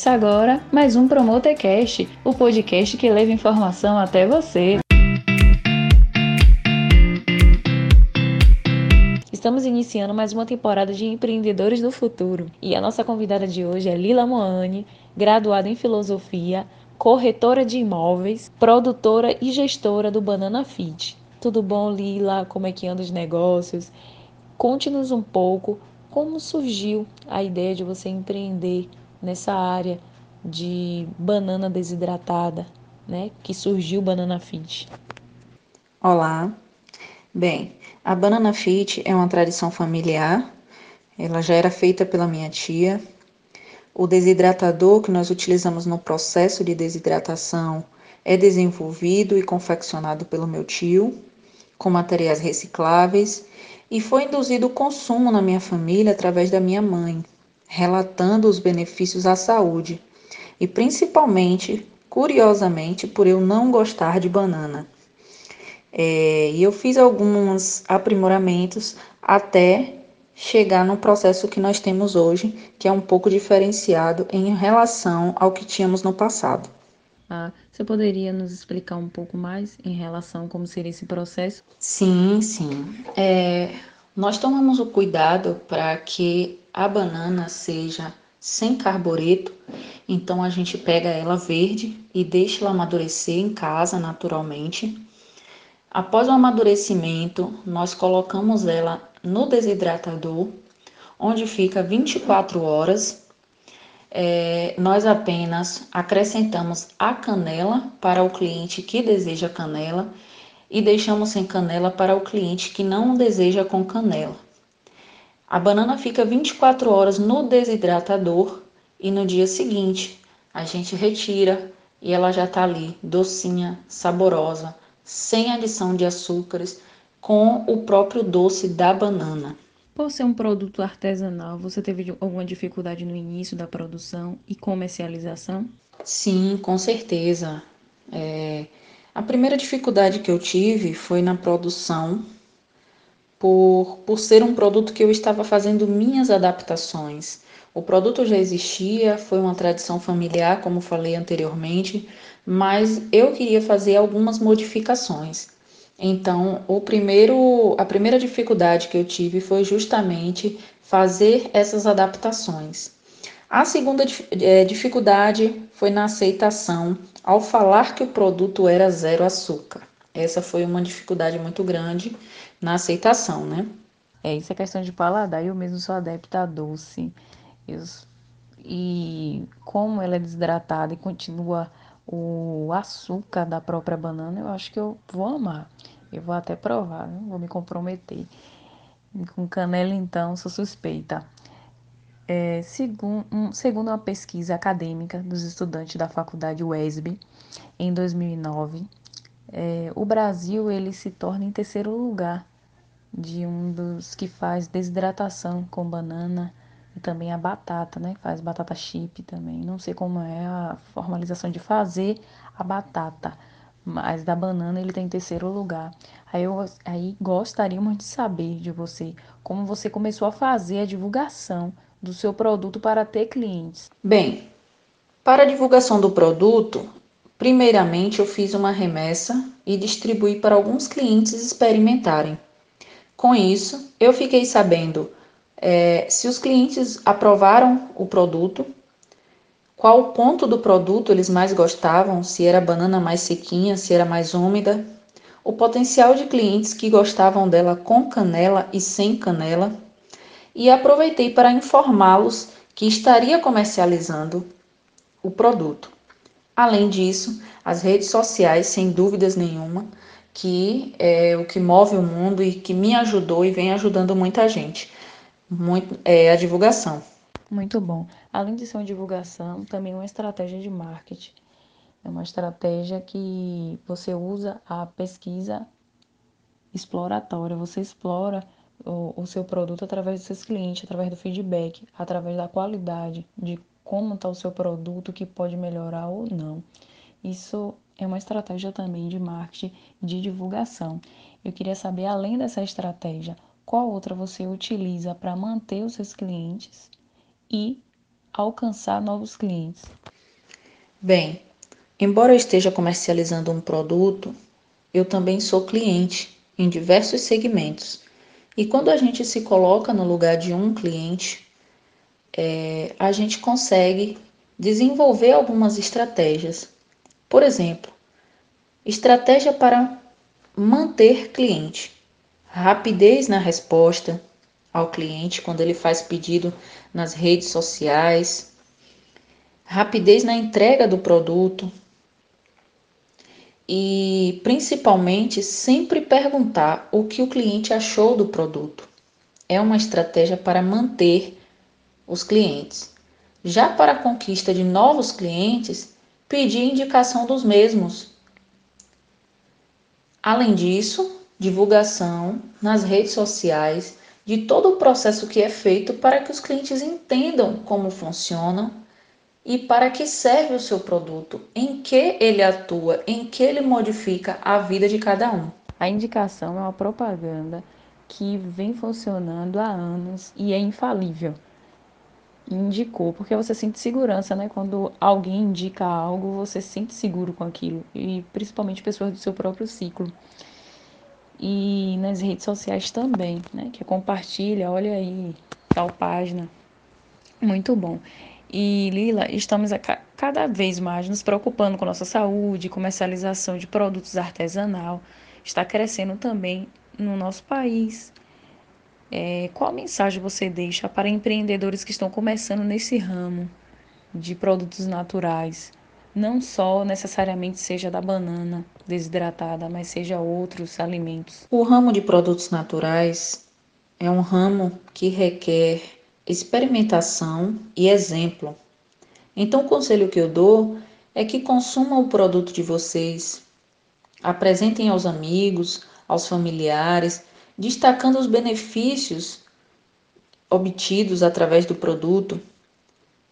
Começa agora mais um Promotercast, o podcast que leva informação até você. Estamos iniciando mais uma temporada de Empreendedores do Futuro e a nossa convidada de hoje é Lila Moane, graduada em Filosofia, corretora de imóveis, produtora e gestora do Banana Fit. Tudo bom, Lila? Como é que anda os negócios? Conte-nos um pouco como surgiu a ideia de você empreender nessa área de banana desidratada, né? Que surgiu Banana Fit. Olá. Bem, a Banana Fit é uma tradição familiar. Ela já era feita pela minha tia. O desidratador que nós utilizamos no processo de desidratação é desenvolvido e confeccionado pelo meu tio com materiais recicláveis e foi induzido o consumo na minha família através da minha mãe, relatando os benefícios à saúde e principalmente, curiosamente, por eu não gostar de banana. É, e eu fiz alguns aprimoramentos até chegar no processo que nós temos hoje, que é um pouco diferenciado em relação ao que tínhamos no passado. Ah, você poderia nos explicar um pouco mais em relação a como seria esse processo? Sim, sim. É, nós tomamos o cuidado para que a banana seja sem carbureto, então a gente pega ela verde e deixa ela amadurecer em casa naturalmente. Após o amadurecimento, nós colocamos ela no desidratador, onde fica 24 horas é, nós apenas acrescentamos a canela para o cliente que deseja canela e deixamos sem canela para o cliente que não deseja com canela. A banana fica 24 horas no desidratador e no dia seguinte a gente retira e ela já está ali, docinha, saborosa, sem adição de açúcares, com o próprio doce da banana. Por ser um produto artesanal, você teve alguma dificuldade no início da produção e comercialização? Sim, com certeza. É, a primeira dificuldade que eu tive foi na produção, por, por ser um produto que eu estava fazendo minhas adaptações. O produto já existia, foi uma tradição familiar, como falei anteriormente, mas eu queria fazer algumas modificações. Então, o primeiro, a primeira dificuldade que eu tive foi justamente fazer essas adaptações. A segunda é, dificuldade foi na aceitação ao falar que o produto era zero açúcar. Essa foi uma dificuldade muito grande na aceitação, né? É, isso é questão de paladar. Eu mesmo sou adepta a doce. Eu, e como ela é desidratada e continua o açúcar da própria banana, eu acho que eu vou amar. Eu vou até provar, não vou me comprometer. Com canela, então, sou suspeita. É, segundo, um, segundo uma pesquisa acadêmica dos estudantes da faculdade WESB, em 2009, é, o Brasil ele se torna em terceiro lugar de um dos que faz desidratação com banana e também a batata, né? Faz batata chip também. Não sei como é a formalização de fazer a batata, mas da banana ele tem terceiro lugar. Aí eu aí gostaríamos de saber de você como você começou a fazer a divulgação do seu produto para ter clientes. Bem, para a divulgação do produto, primeiramente eu fiz uma remessa e distribuí para alguns clientes experimentarem. Com isso, eu fiquei sabendo é, se os clientes aprovaram o produto, qual ponto do produto eles mais gostavam, se era banana mais sequinha, se era mais úmida, o potencial de clientes que gostavam dela com canela e sem canela, e aproveitei para informá-los que estaria comercializando o produto. Além disso, as redes sociais, sem dúvidas nenhuma, que é o que move o mundo e que me ajudou e vem ajudando muita gente muito, é a divulgação. Muito bom. Além de ser uma divulgação, também uma estratégia de marketing. É uma estratégia que você usa a pesquisa exploratória. Você explora o, o seu produto através dos seus clientes, através do feedback, através da qualidade, de como está o seu produto, que pode melhorar ou não. Isso é uma estratégia também de marketing, de divulgação. Eu queria saber, além dessa estratégia, qual outra você utiliza para manter os seus clientes e alcançar novos clientes? Bem, embora eu esteja comercializando um produto, eu também sou cliente em diversos segmentos. E quando a gente se coloca no lugar de um cliente, é, a gente consegue desenvolver algumas estratégias. Por exemplo, estratégia para manter cliente, rapidez na resposta ao cliente quando ele faz pedido nas redes sociais, rapidez na entrega do produto e principalmente sempre perguntar o que o cliente achou do produto. É uma estratégia para manter os clientes. Já para a conquista de novos clientes, pedir indicação dos mesmos. Além disso, divulgação nas redes sociais de todo o processo que é feito para que os clientes entendam como funcionam e para que serve o seu produto, em que ele atua, em que ele modifica a vida de cada um. A indicação é uma propaganda que vem funcionando há anos e é infalível. Indicou, porque você sente segurança, né? Quando alguém indica algo, você se sente seguro com aquilo, e principalmente pessoas do seu próprio ciclo. E nas redes sociais também, né? Que compartilha, olha aí, tal página. Muito bom. E Lila, estamos cada vez mais nos preocupando com nossa saúde, comercialização de produtos artesanal está crescendo também no nosso país. É, qual mensagem você deixa para empreendedores que estão começando nesse ramo de produtos naturais? Não só necessariamente seja da banana desidratada, mas seja outros alimentos. O ramo de produtos naturais é um ramo que requer experimentação e exemplo. Então, o conselho que eu dou é que consumam o produto de vocês, apresentem aos amigos, aos familiares, destacando os benefícios obtidos através do produto,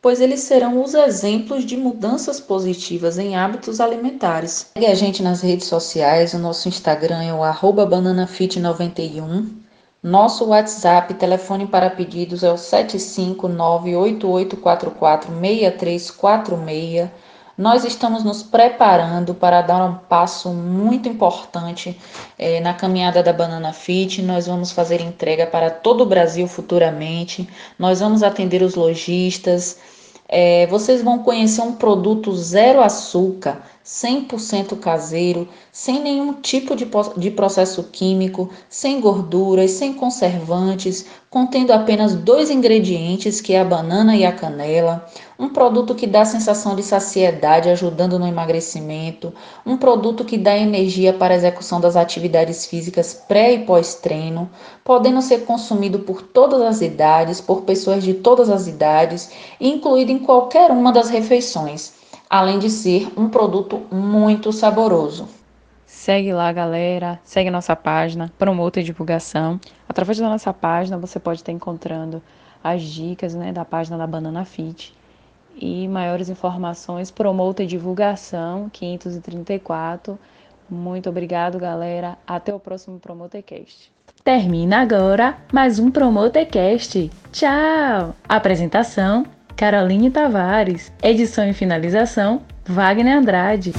pois eles serão os exemplos de mudanças positivas em hábitos alimentares. Segue a gente nas redes sociais, o nosso Instagram é o bananafit91 nosso WhatsApp, telefone para pedidos é o 75988446346. Nós estamos nos preparando para dar um passo muito importante é, na caminhada da Banana Fit. Nós vamos fazer entrega para todo o Brasil futuramente. Nós vamos atender os lojistas. É, vocês vão conhecer um produto zero açúcar, 100% caseiro, sem nenhum tipo de, de processo químico, sem gorduras, sem conservantes, contendo apenas dois ingredientes, que é a banana e a canela, um produto que dá sensação de saciedade, ajudando no emagrecimento, um produto que dá energia para a execução das atividades físicas pré e pós-treino, podendo ser consumido por todas as idades, por pessoas de todas as idades, incluído em qualquer uma das refeições além de ser um produto muito saboroso. Segue lá, galera. Segue nossa página, promota divulgação. Através da nossa página, você pode estar encontrando as dicas né, da página da Banana Fit. E maiores informações, promota divulgação 534. Muito obrigado, galera. Até o próximo Promotercast. Termina agora mais um Promotercast. Tchau! Apresentação Caroline Tavares. Edição e finalização, Wagner Andrade.